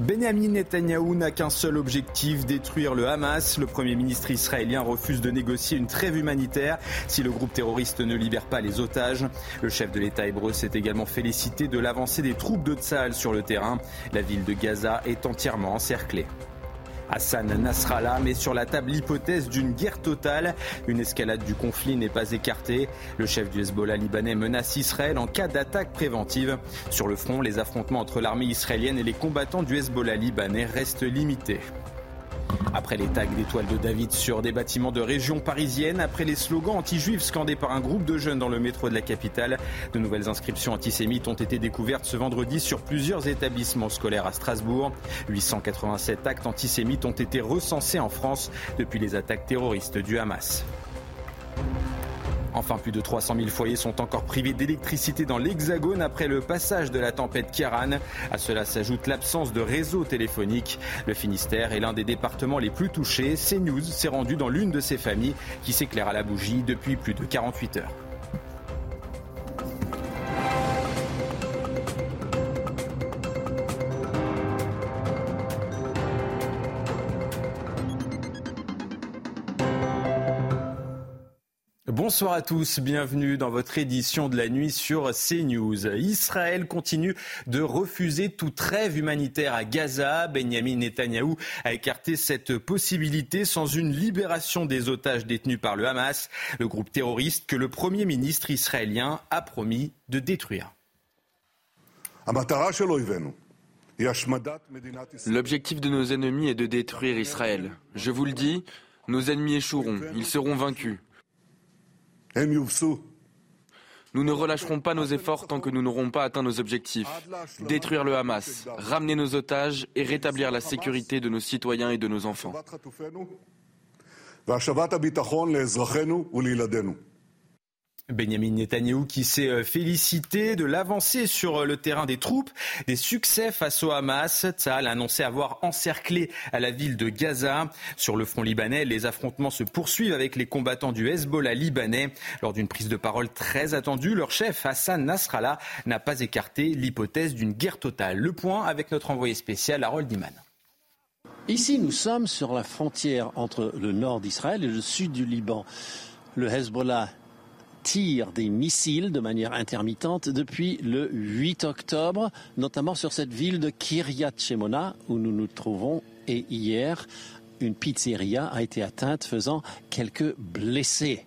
Benjamin Netanyahou n'a qu'un seul objectif, détruire le Hamas. Le Premier ministre israélien refuse de négocier une trêve humanitaire si le groupe terroriste ne libère pas les otages. Le chef de l'État hébreu s'est également félicité de l'avancée des troupes de Tsahal sur le terrain. La ville de Gaza est entièrement encerclée. Hassan Nasrallah met sur la table l'hypothèse d'une guerre totale. Une escalade du conflit n'est pas écartée. Le chef du Hezbollah libanais menace Israël en cas d'attaque préventive. Sur le front, les affrontements entre l'armée israélienne et les combattants du Hezbollah libanais restent limités. Après les tags d'étoiles de David sur des bâtiments de région parisienne, après les slogans anti-juifs scandés par un groupe de jeunes dans le métro de la capitale, de nouvelles inscriptions antisémites ont été découvertes ce vendredi sur plusieurs établissements scolaires à Strasbourg. 887 actes antisémites ont été recensés en France depuis les attaques terroristes du Hamas. Enfin, plus de 300 000 foyers sont encore privés d'électricité dans l'Hexagone après le passage de la tempête Kiaran. À cela s'ajoute l'absence de réseau téléphonique. Le Finistère est l'un des départements les plus touchés. CNews s'est rendu dans l'une de ces familles qui s'éclaire à la bougie depuis plus de 48 heures. Bonsoir à tous, bienvenue dans votre édition de la nuit sur CNews. Israël continue de refuser toute trêve humanitaire à Gaza. Benjamin Netanyahou a écarté cette possibilité sans une libération des otages détenus par le Hamas, le groupe terroriste que le Premier ministre israélien a promis de détruire. L'objectif de nos ennemis est de détruire Israël. Je vous le dis, nos ennemis échoueront, ils seront vaincus. Nous ne relâcherons pas nos efforts tant que nous n'aurons pas atteint nos objectifs. Détruire le Hamas, ramener nos otages et rétablir la sécurité de nos citoyens et de nos enfants. Benjamin Netanyahou qui s'est euh, félicité de l'avancée sur euh, le terrain des troupes, des succès face au Hamas. Tzahal a annoncé avoir encerclé à la ville de Gaza. Sur le front libanais, les affrontements se poursuivent avec les combattants du Hezbollah libanais. Lors d'une prise de parole très attendue, leur chef Hassan Nasrallah n'a pas écarté l'hypothèse d'une guerre totale. Le point avec notre envoyé spécial Harold Iman. Ici, nous sommes sur la frontière entre le nord d'Israël et le sud du Liban. Le Hezbollah tire des missiles de manière intermittente depuis le 8 octobre, notamment sur cette ville de Kiryat Shemona où nous nous trouvons. Et hier, une pizzeria a été atteinte, faisant quelques blessés.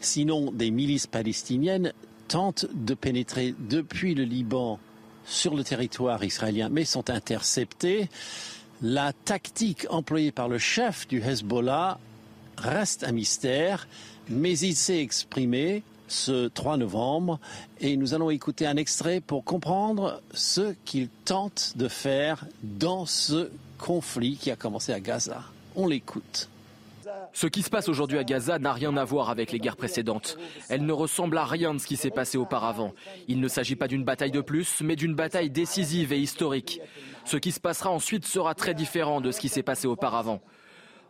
Sinon, des milices palestiniennes tentent de pénétrer depuis le Liban sur le territoire israélien, mais sont interceptées. La tactique employée par le chef du Hezbollah reste un mystère mais il s'est exprimé ce 3 novembre et nous allons écouter un extrait pour comprendre ce qu'il tente de faire dans ce conflit qui a commencé à Gaza. On l'écoute. Ce qui se passe aujourd'hui à Gaza n'a rien à voir avec les guerres précédentes. Elle ne ressemble à rien de ce qui s'est passé auparavant. Il ne s'agit pas d'une bataille de plus, mais d'une bataille décisive et historique. Ce qui se passera ensuite sera très différent de ce qui s'est passé auparavant.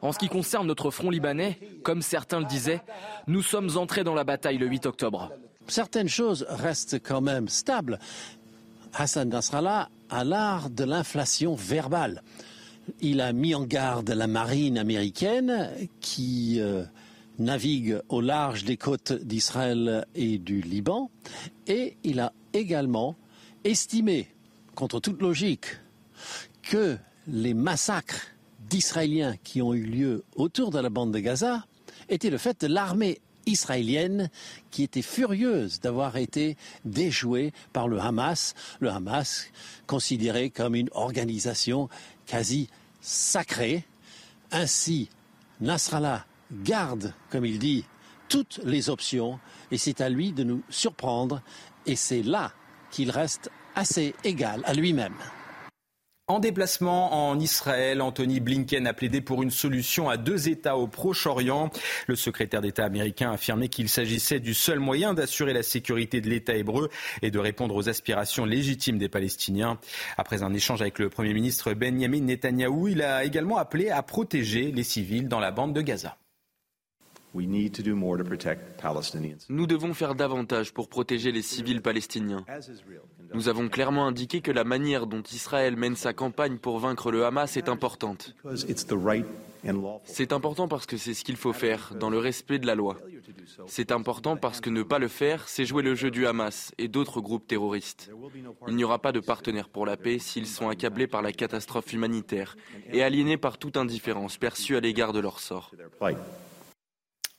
En ce qui concerne notre front libanais, comme certains le disaient, nous sommes entrés dans la bataille le 8 octobre. Certaines choses restent quand même stables. Hassan Nasrallah a l'art de l'inflation verbale. Il a mis en garde la marine américaine qui euh, navigue au large des côtes d'Israël et du Liban et il a également estimé, contre toute logique, que les massacres d'Israéliens qui ont eu lieu autour de la bande de Gaza était le fait de l'armée israélienne qui était furieuse d'avoir été déjouée par le Hamas, le Hamas considéré comme une organisation quasi sacrée. Ainsi, Nasrallah garde, comme il dit, toutes les options et c'est à lui de nous surprendre et c'est là qu'il reste assez égal à lui-même. En déplacement en Israël, Anthony Blinken a plaidé pour une solution à deux États au Proche-Orient. Le secrétaire d'État américain a affirmé qu'il s'agissait du seul moyen d'assurer la sécurité de l'État hébreu et de répondre aux aspirations légitimes des Palestiniens. Après un échange avec le Premier ministre Benjamin Netanyahou, il a également appelé à protéger les civils dans la bande de Gaza. Nous devons faire davantage pour protéger les civils palestiniens. Nous avons clairement indiqué que la manière dont Israël mène sa campagne pour vaincre le Hamas est importante. C'est important parce que c'est ce qu'il faut faire, dans le respect de la loi. C'est important parce que ne pas le faire, c'est jouer le jeu du Hamas et d'autres groupes terroristes. Il n'y aura pas de partenaires pour la paix s'ils sont accablés par la catastrophe humanitaire et aliénés par toute indifférence perçue à l'égard de leur sort.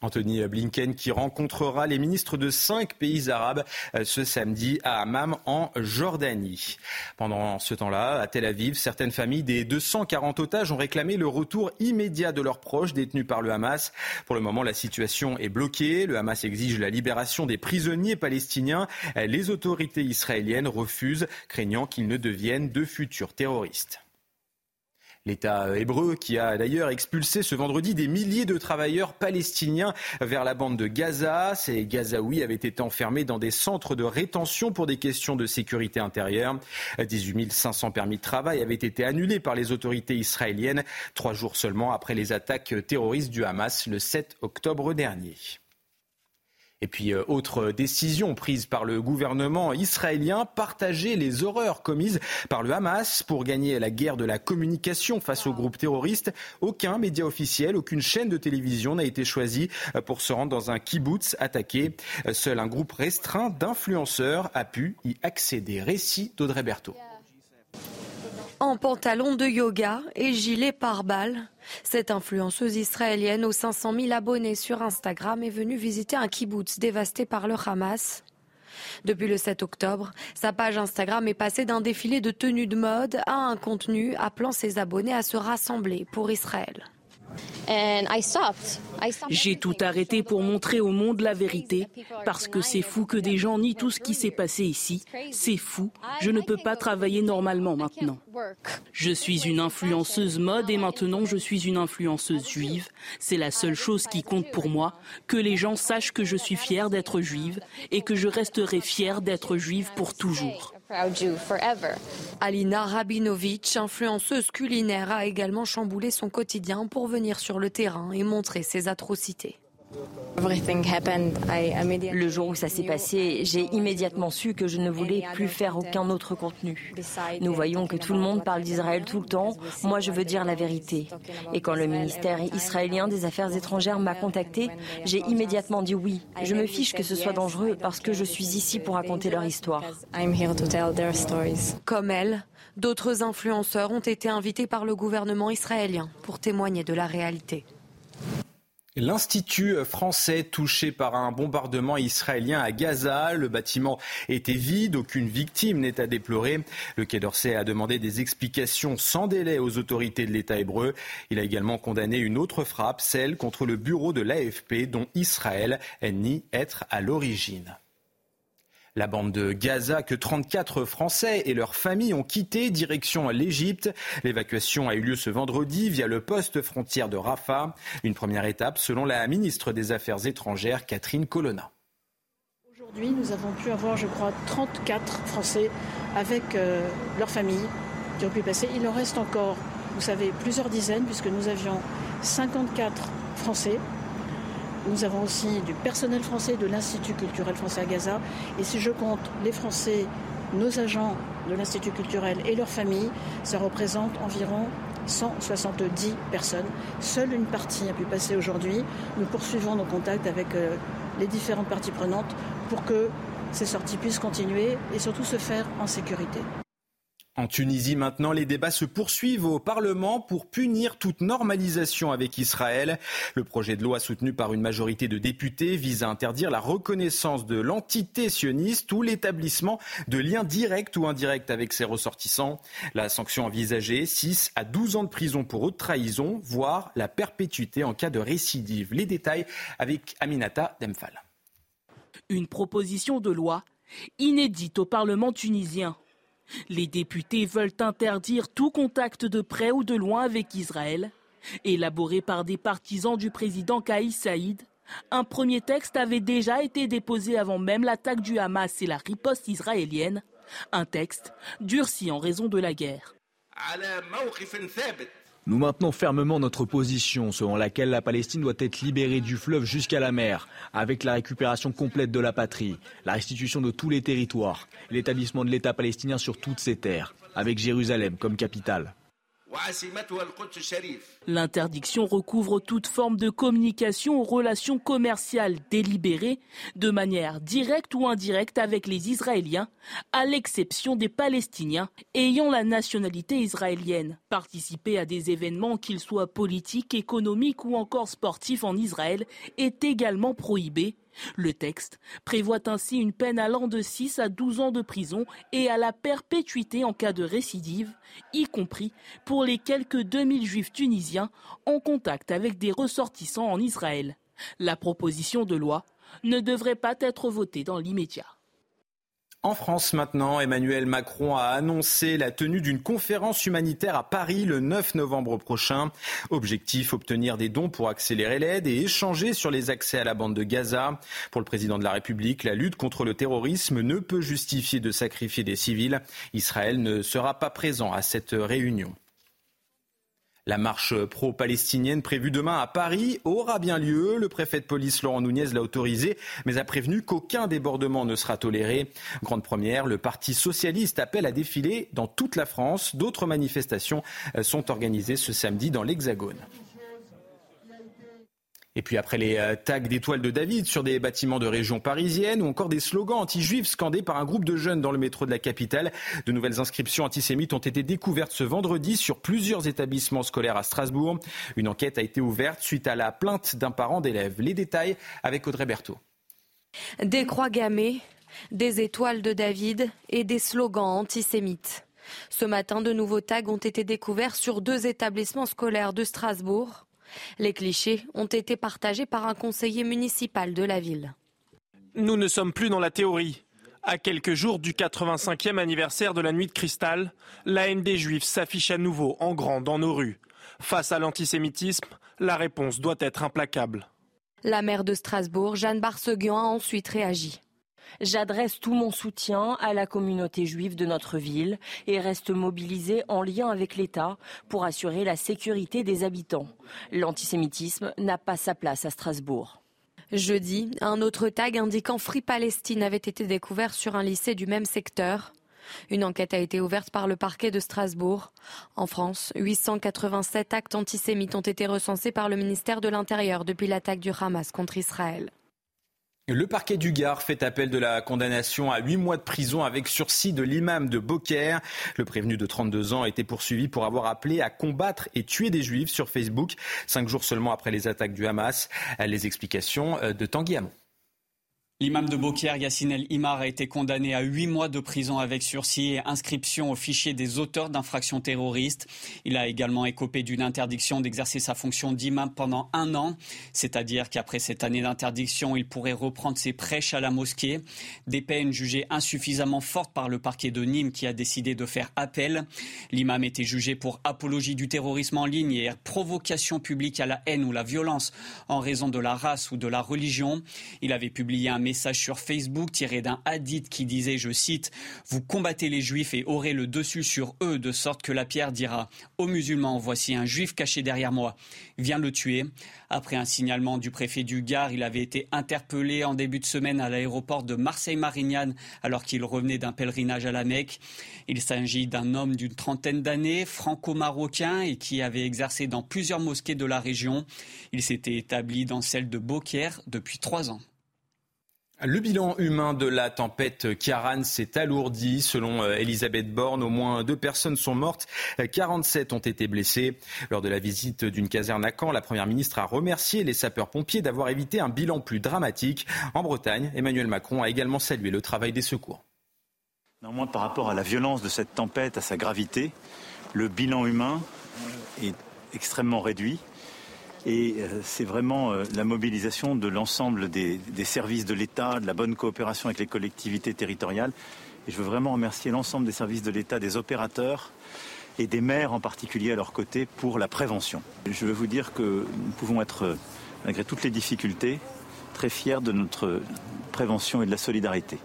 Anthony Blinken qui rencontrera les ministres de cinq pays arabes euh, ce samedi à Hammam en Jordanie. Pendant ce temps-là, à Tel Aviv, certaines familles des 240 otages ont réclamé le retour immédiat de leurs proches détenus par le Hamas. Pour le moment, la situation est bloquée. Le Hamas exige la libération des prisonniers palestiniens. Les autorités israéliennes refusent, craignant qu'ils ne deviennent de futurs terroristes. L'État hébreu qui a d'ailleurs expulsé ce vendredi des milliers de travailleurs palestiniens vers la bande de Gaza. Ces Gazaouis avaient été enfermés dans des centres de rétention pour des questions de sécurité intérieure. 18 500 permis de travail avaient été annulés par les autorités israéliennes trois jours seulement après les attaques terroristes du Hamas le 7 octobre dernier. Et puis, euh, autre décision prise par le gouvernement israélien, partager les horreurs commises par le Hamas pour gagner la guerre de la communication face aux groupes terroristes. Aucun média officiel, aucune chaîne de télévision n'a été choisi euh, pour se rendre dans un kibbutz attaqué. Euh, seul un groupe restreint d'influenceurs a pu y accéder. Récit d'Audrey Berthaud en pantalon de yoga et gilet pare-balles. Cette influenceuse israélienne aux 500 000 abonnés sur Instagram est venue visiter un kibbutz dévasté par le Hamas. Depuis le 7 octobre, sa page Instagram est passée d'un défilé de tenues de mode à un contenu appelant ses abonnés à se rassembler pour Israël. J'ai tout arrêté pour montrer au monde la vérité, parce que c'est fou que des gens nient tout ce qui s'est passé ici. C'est fou. Je ne peux pas travailler normalement maintenant. Je suis une influenceuse mode et maintenant je suis une influenceuse juive. C'est la seule chose qui compte pour moi, que les gens sachent que je suis fière d'être juive et que je resterai fière d'être juive pour toujours. Alina Rabinovitch, influenceuse culinaire, a également chamboulé son quotidien pour venir sur le terrain et montrer ses atrocités. Le jour où ça s'est passé, j'ai immédiatement su que je ne voulais plus faire aucun autre contenu. Nous voyons que tout le monde parle d'Israël tout le temps. Moi, je veux dire la vérité. Et quand le ministère israélien des Affaires étrangères m'a contacté, j'ai immédiatement dit oui. Je me fiche que ce soit dangereux parce que je suis ici pour raconter leur histoire. Comme elle, d'autres influenceurs ont été invités par le gouvernement israélien pour témoigner de la réalité. L'Institut français touché par un bombardement israélien à Gaza. Le bâtiment était vide, aucune victime n'est à déplorer. Le Quai d'Orsay a demandé des explications sans délai aux autorités de l'État hébreu. Il a également condamné une autre frappe, celle contre le bureau de l'AFP dont Israël nie être à l'origine. La bande de Gaza que 34 Français et leurs familles ont quitté direction l'Égypte. L'évacuation a eu lieu ce vendredi via le poste frontière de Rafah. Une première étape selon la ministre des Affaires étrangères Catherine Colonna. Aujourd'hui, nous avons pu avoir, je crois, 34 Français avec euh, leurs familles qui ont pu passer. Il en reste encore, vous savez, plusieurs dizaines puisque nous avions 54 Français nous avons aussi du personnel français de l'Institut culturel français à Gaza. Et si je compte les Français, nos agents de l'Institut culturel et leurs familles, ça représente environ 170 personnes. Seule une partie a pu passer aujourd'hui. Nous poursuivons nos contacts avec euh, les différentes parties prenantes pour que ces sorties puissent continuer et surtout se faire en sécurité. En Tunisie, maintenant, les débats se poursuivent au Parlement pour punir toute normalisation avec Israël. Le projet de loi soutenu par une majorité de députés vise à interdire la reconnaissance de l'entité sioniste ou l'établissement de liens directs ou indirects avec ses ressortissants. La sanction envisagée, 6 à 12 ans de prison pour haute trahison, voire la perpétuité en cas de récidive. Les détails avec Aminata Demphal. Une proposition de loi inédite au Parlement tunisien Les députés veulent interdire tout contact de près ou de loin avec Israël. Élaboré par des partisans du président Kaïs Saïd, un premier texte avait déjà été déposé avant même l'attaque du Hamas et la riposte israélienne. Un texte durci en raison de la guerre. Nous maintenons fermement notre position selon laquelle la Palestine doit être libérée du fleuve jusqu'à la mer, avec la récupération complète de la patrie, la restitution de tous les territoires, l'établissement de l'État palestinien sur toutes ses terres, avec Jérusalem comme capitale. L'interdiction recouvre toute forme de communication ou relations commerciales délibérées de manière directe ou indirecte avec les Israéliens, à l'exception des Palestiniens ayant la nationalité israélienne. Participer à des événements, qu'ils soient politiques, économiques ou encore sportifs en Israël, est également prohibé le texte prévoit ainsi une peine allant de 6 à 12 ans de prison et à la perpétuité en cas de récidive, y compris pour les quelques 2000 juifs tunisiens en contact avec des ressortissants en Israël. La proposition de loi ne devrait pas être votée dans l'immédiat. En France maintenant, Emmanuel Macron a annoncé la tenue d'une conférence humanitaire à Paris le 9 novembre prochain. Objectif, obtenir des dons pour accélérer l'aide et échanger sur les accès à la bande de Gaza. Pour le président de la République, la lutte contre le terrorisme ne peut justifier de sacrifier des civils. Israël ne sera pas présent à cette réunion. La marche pro-palestinienne prévue demain à Paris aura bien lieu. Le préfet de police Laurent Nunez l'a autorisé, mais a prévenu qu'aucun débordement ne sera toléré. Grande première, le Parti socialiste appelle à défiler dans toute la France. D'autres manifestations sont organisées ce samedi dans l'Hexagone. Et puis après les euh, tags d'étoiles de David sur des bâtiments de région parisienne ou encore des slogans anti-juifs scandés par un groupe de jeunes dans le métro de la capitale, de nouvelles inscriptions antisémites ont été découvertes ce vendredi sur plusieurs établissements scolaires à Strasbourg. Une enquête a été ouverte suite à la plainte d'un parent d'élève. Les détails avec Audrey Berthaud. Des croix gammées, des étoiles de David et des slogans antisémites. Ce matin, de nouveaux tags ont été découverts sur deux établissements scolaires de Strasbourg. Les clichés ont été partagés par un conseiller municipal de la ville. Nous ne sommes plus dans la théorie. À quelques jours du 85e anniversaire de la nuit de cristal, la haine des juifs s'affiche à nouveau en grand dans nos rues. Face à l'antisémitisme, la réponse doit être implacable. La maire de Strasbourg, Jeanne Barseguian, a ensuite réagi. J'adresse tout mon soutien à la communauté juive de notre ville et reste mobilisée en lien avec l'État pour assurer la sécurité des habitants. L'antisémitisme n'a pas sa place à Strasbourg. Jeudi, un autre tag indiquant Free Palestine avait été découvert sur un lycée du même secteur. Une enquête a été ouverte par le parquet de Strasbourg. En France, 887 actes antisémites ont été recensés par le ministère de l'Intérieur depuis l'attaque du Hamas contre Israël. Le parquet du Gard fait appel de la condamnation à huit mois de prison avec sursis de l'imam de Beaucaire. Le prévenu de 32 ans a été poursuivi pour avoir appelé à combattre et tuer des juifs sur Facebook, cinq jours seulement après les attaques du Hamas. Les explications de Tanguy Hamon. L'imam de Beaucaire, Yassine El Imar, a été condamné à huit mois de prison avec sursis et inscription au fichier des auteurs d'infractions terroristes. Il a également écopé d'une interdiction d'exercer sa fonction d'imam pendant un an, c'est-à-dire qu'après cette année d'interdiction, il pourrait reprendre ses prêches à la mosquée. Des peines jugées insuffisamment fortes par le parquet de Nîmes qui a décidé de faire appel. L'imam était jugé pour apologie du terrorisme en ligne et provocation publique à la haine ou la violence en raison de la race ou de la religion. Il avait publié un message sur Facebook tiré d'un hadith qui disait, je cite, Vous combattez les juifs et aurez le dessus sur eux, de sorte que la pierre dira aux musulmans, voici un juif caché derrière moi, viens le tuer. Après un signalement du préfet du Gard, il avait été interpellé en début de semaine à l'aéroport de Marseille-Marignane alors qu'il revenait d'un pèlerinage à la Mecque. Il s'agit d'un homme d'une trentaine d'années, franco-marocain et qui avait exercé dans plusieurs mosquées de la région. Il s'était établi dans celle de Beaucaire depuis trois ans. Le bilan humain de la tempête Kiaran s'est alourdi. Selon euh, Elisabeth Borne, au moins deux personnes sont mortes, 47 ont été blessées. Lors de la visite d'une caserne à Caen, la Première ministre a remercié les sapeurs-pompiers d'avoir évité un bilan plus dramatique. En Bretagne, Emmanuel Macron a également salué le travail des secours. Néanmoins, par rapport à la violence de cette tempête, à sa gravité, le bilan humain est extrêmement réduit. Euh, c'est vraiment euh, la mobilisation de l'ensemble des, services de l'État, de la bonne coopération avec les collectivités territoriales Et je veux vraiment remercier l'ensemble des services de l'État, des opérateurs et des maires en particulier à leur côté pour la prévention. Je veux vous dire que nous pouvons être, malgré toutes les difficultés, très fiers de notre prévention et de la solidarité.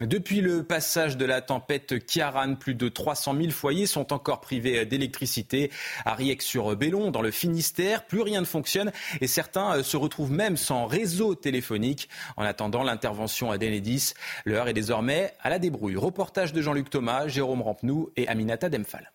Depuis le passage de la tempête Kiaran, plus de 300 000 foyers sont encore privés d'électricité. À Riex-sur-Bellon, dans le Finistère, plus rien ne fonctionne et certains euh, se retrouvent même sans réseau téléphonique. En attendant l'intervention à Denedis, l'heure est désormais à la débrouille. Reportage de Jean-Luc Thomas, Jérôme Rampenou et Aminata Demphal.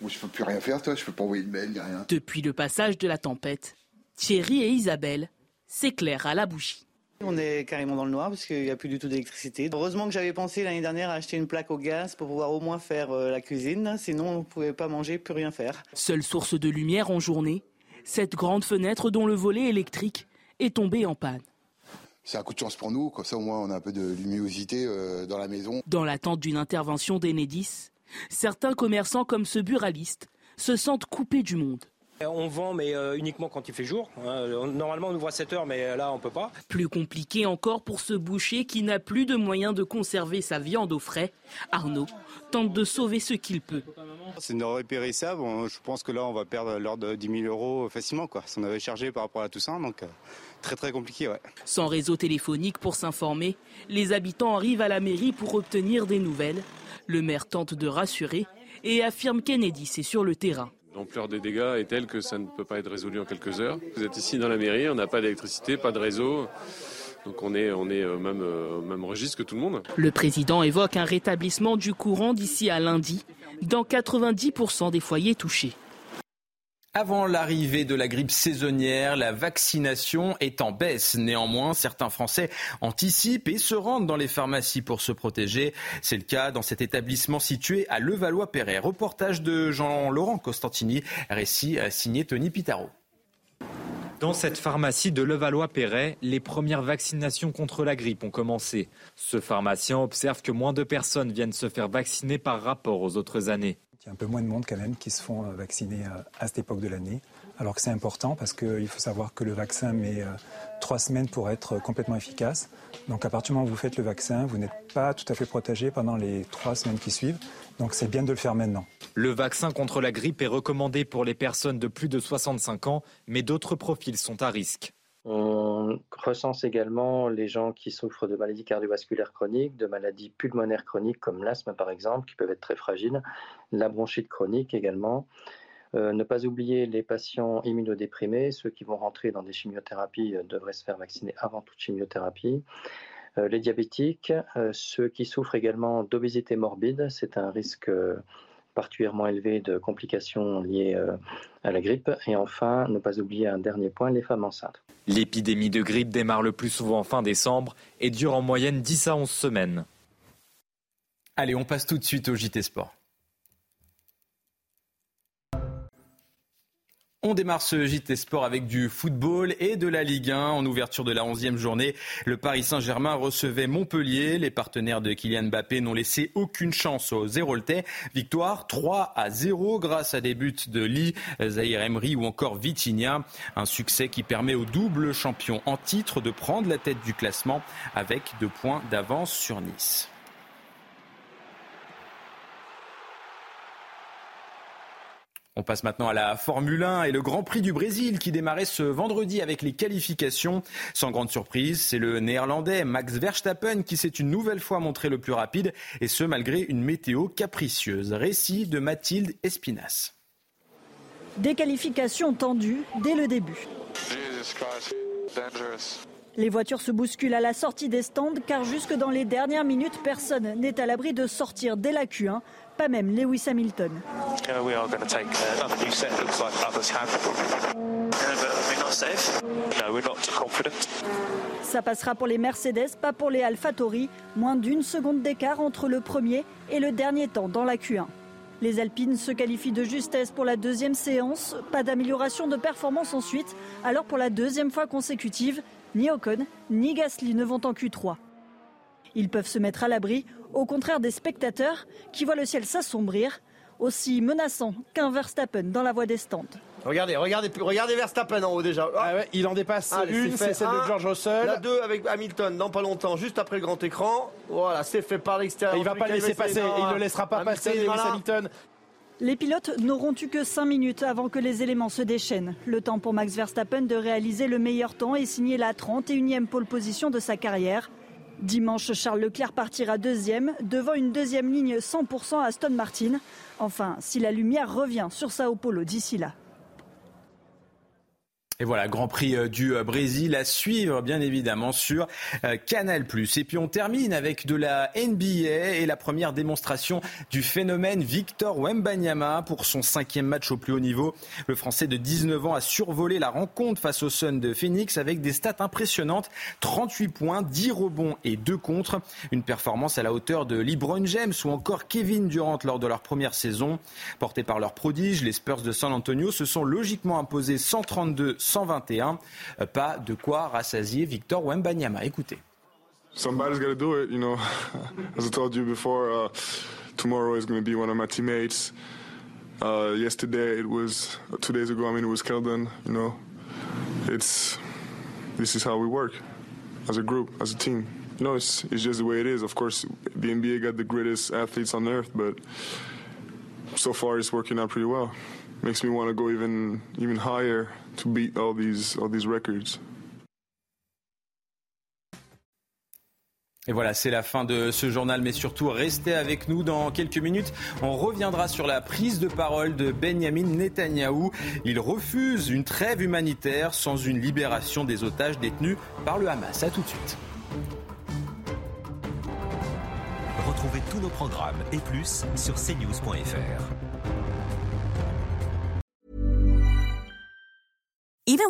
Moi, je peux plus rien faire, toi, je peux pas envoyer de mail, rien. Depuis le passage de la tempête, Thierry et Isabelle s'éclairent à la bougie. On est carrément dans le noir parce qu'il n'y a plus du tout d'électricité. Heureusement que j'avais pensé l'année dernière à acheter une plaque au gaz pour pouvoir au moins faire euh, la cuisine, sinon on ne pouvait pas manger, plus rien faire. Seule source de lumière en journée, cette grande fenêtre dont le volet électrique est tombé en panne. C'est un coup de chance pour nous, comme ça au moins on a un peu de luminosité euh, dans la maison. Dans l'attente d'une intervention d'Enedis, certains commerçants comme ce buraliste se sentent coupés du monde. On vend, mais euh, uniquement quand il fait jour. Hein. Normalement, on ouvre à 7 heures, mais là, on peut pas. Plus compliqué encore pour ce boucher qui n'a plus de moyens de conserver sa viande au frais. Arnaud tente de sauver ce qu'il peut. C'est une denrée périssable. Je pense que là, on va perdre l'ordre de 10 000 euros facilement. Quoi. Si on avait chargé par rapport à tout ça, donc euh, très très compliqué. Ouais. Sans réseau téléphonique pour s'informer, les habitants arrivent à la mairie pour obtenir des nouvelles. Le maire tente de rassurer et affirme Kennedy c'est sur le terrain. L'ampleur des dégâts est telle que ça ne peut pas être résolu en quelques heures. Vous êtes ici dans la mairie, on n'a pas d'électricité, pas de réseau. Donc on est, même, au même registre que tout le monde. Le président évoque un rétablissement du courant d'ici à lundi dans 90% des foyers touchés. Avant l'arrivée de la grippe saisonnière, la vaccination est en baisse. Néanmoins, certains Français anticipent et se rendent dans les pharmacies pour se protéger. C'est le cas dans cet établissement situé à Levallois-Perret. Reportage de Jean-Laurent Costantini, récit signé Tony Pitaro. Dans cette pharmacie de Levallois-Perret, les premières vaccinations contre la grippe ont commencé. Ce pharmacien observe que moins de personnes viennent se faire vacciner par rapport aux autres années. Il y a un peu moins de monde quand même qui se font vacciner à cette époque de l'année. Alors que c'est important parce qu'il faut savoir que le vaccin met trois semaines pour être complètement efficace. Donc à partir du moment où vous faites le vaccin, vous n'êtes pas tout à fait protégé pendant les trois semaines qui suivent. Donc c'est bien de le faire maintenant. Le vaccin contre la grippe est recommandé pour les personnes de plus de 65 ans, mais d'autres profils sont à risque. On recense également les gens qui souffrent de maladies cardiovasculaires chroniques, de maladies pulmonaires chroniques comme l'asthme par exemple, qui peuvent être très fragiles, la bronchite chronique également. Euh, ne pas oublier les patients immunodéprimés, ceux qui vont rentrer dans des chimiothérapies euh, devraient se faire vacciner avant toute chimiothérapie. Euh, les diabétiques, ceux qui souffrent également d'obésité morbide, c'est un risque particulièrement élevé de complications liées euh, à la grippe. Et enfin, ne pas oublier un dernier point, les femmes enceintes. L'épidémie de grippe démarre le plus souvent fin décembre et dure en moyenne 10 à 11 semaines. Allez, on passe tout de suite au JT Sport. On démarre ce JT Sport avec du football et de la Ligue 1. En ouverture de la 11e journée, le Paris Saint-Germain recevait Montpellier. Les partenaires de Kylian Mbappé n'ont laissé aucune chance aux Zéroltais. Victoire 3 à 0 grâce à des buts de Lee, Zahir Emery ou encore Vitinha. Un succès qui permet au double champion en titre de prendre la tête du classement avec deux points d'avance sur Nice. On passe maintenant à la Formule 1 et le Grand Prix du Brésil qui démarrait ce vendredi avec les qualifications. Sans grande surprise, c'est le néerlandais Max Verstappen qui s'est une nouvelle fois montré le plus rapide et ce malgré une météo capricieuse. Récit de Mathilde Espinas. Des qualifications tendues dès le début. Les voitures se bousculent à la sortie des stands car jusque dans les dernières minutes, personne n'est à l'abri de sortir dès la Q1, pas même Lewis Hamilton. Ça passera pour les Mercedes, pas pour les AlphaTauri. Moins d'une seconde d'écart entre le premier et le dernier temps dans la Q1. Les Alpines se qualifient de justesse pour la deuxième séance. Pas d'amélioration de performance ensuite. Alors pour la deuxième fois consécutive, ni Ocon ni Gasly ne vont en Q3. Ils peuvent se mettre à l'abri, au contraire des spectateurs qui voient le ciel s'assombrir, aussi menaçant qu'un Verstappen dans la voie des stands. Regardez, regardez, regardez Verstappen en haut déjà. Ah il en dépasse une, c'est celle de George Russell. La deux avec Hamilton dans pas longtemps, juste après le grand écran. Voilà, c'est fait par l'extérieur. Il va pas laisser passer, il ne laissera pas passer Lewis Hamilton. Les pilotes n'auront eu que 5 minutes avant que les éléments se déchaînent. Le temps pour Max Verstappen de réaliser le meilleur temps et signer la 31e pole position de sa carrière. Dimanche, Charles Leclerc partira deuxième, devant une deuxième ligne 100% Aston Martin. Enfin, si la lumière revient sur Sao Paulo d'ici là. Et voilà, Grand Prix euh, du euh, Brésil à suivre, bien évidemment, sur euh, Canal+. Et puis on termine avec de la NBA et la première démonstration du phénomène Victor Wembanyama pour son cinquième match au plus haut niveau. Le Français de 19 ans a survolé la rencontre face au Sun de Phoenix avec des stats impressionnantes 38 points, 10 rebonds et 2 contre. Une performance à la hauteur de LeBron James ou encore Kevin Durant lors de leur première saison. Portés par leur prodige, les Spurs de San Antonio se sont logiquement imposés 132 121. Euh, pas de quoi rassasier Victor Wembanyama. Écoutez. Somebody's got to do it, you know. As I told you before, uh, tomorrow is going to be one of my teammates. Uh, yesterday it was two days ago. I mean, it was Keldon. You know, it's this is how we work as a group, as a team. You know, it's it's just the way it is. Of course, the NBA got the greatest athletes on earth, but so far it's working out pretty well. Makes me want to go even even higher to beat all these all these records. Et voilà, c'est la fin de ce journal, mais surtout restez avec nous dans quelques minutes. On reviendra sur la prise de parole de Benjamin Netanyahou. Il refuse une trêve humanitaire sans une libération des otages détenus par le Hamas. A tout de suite. Retrouvez tous nos programmes et plus sur cnews.fr.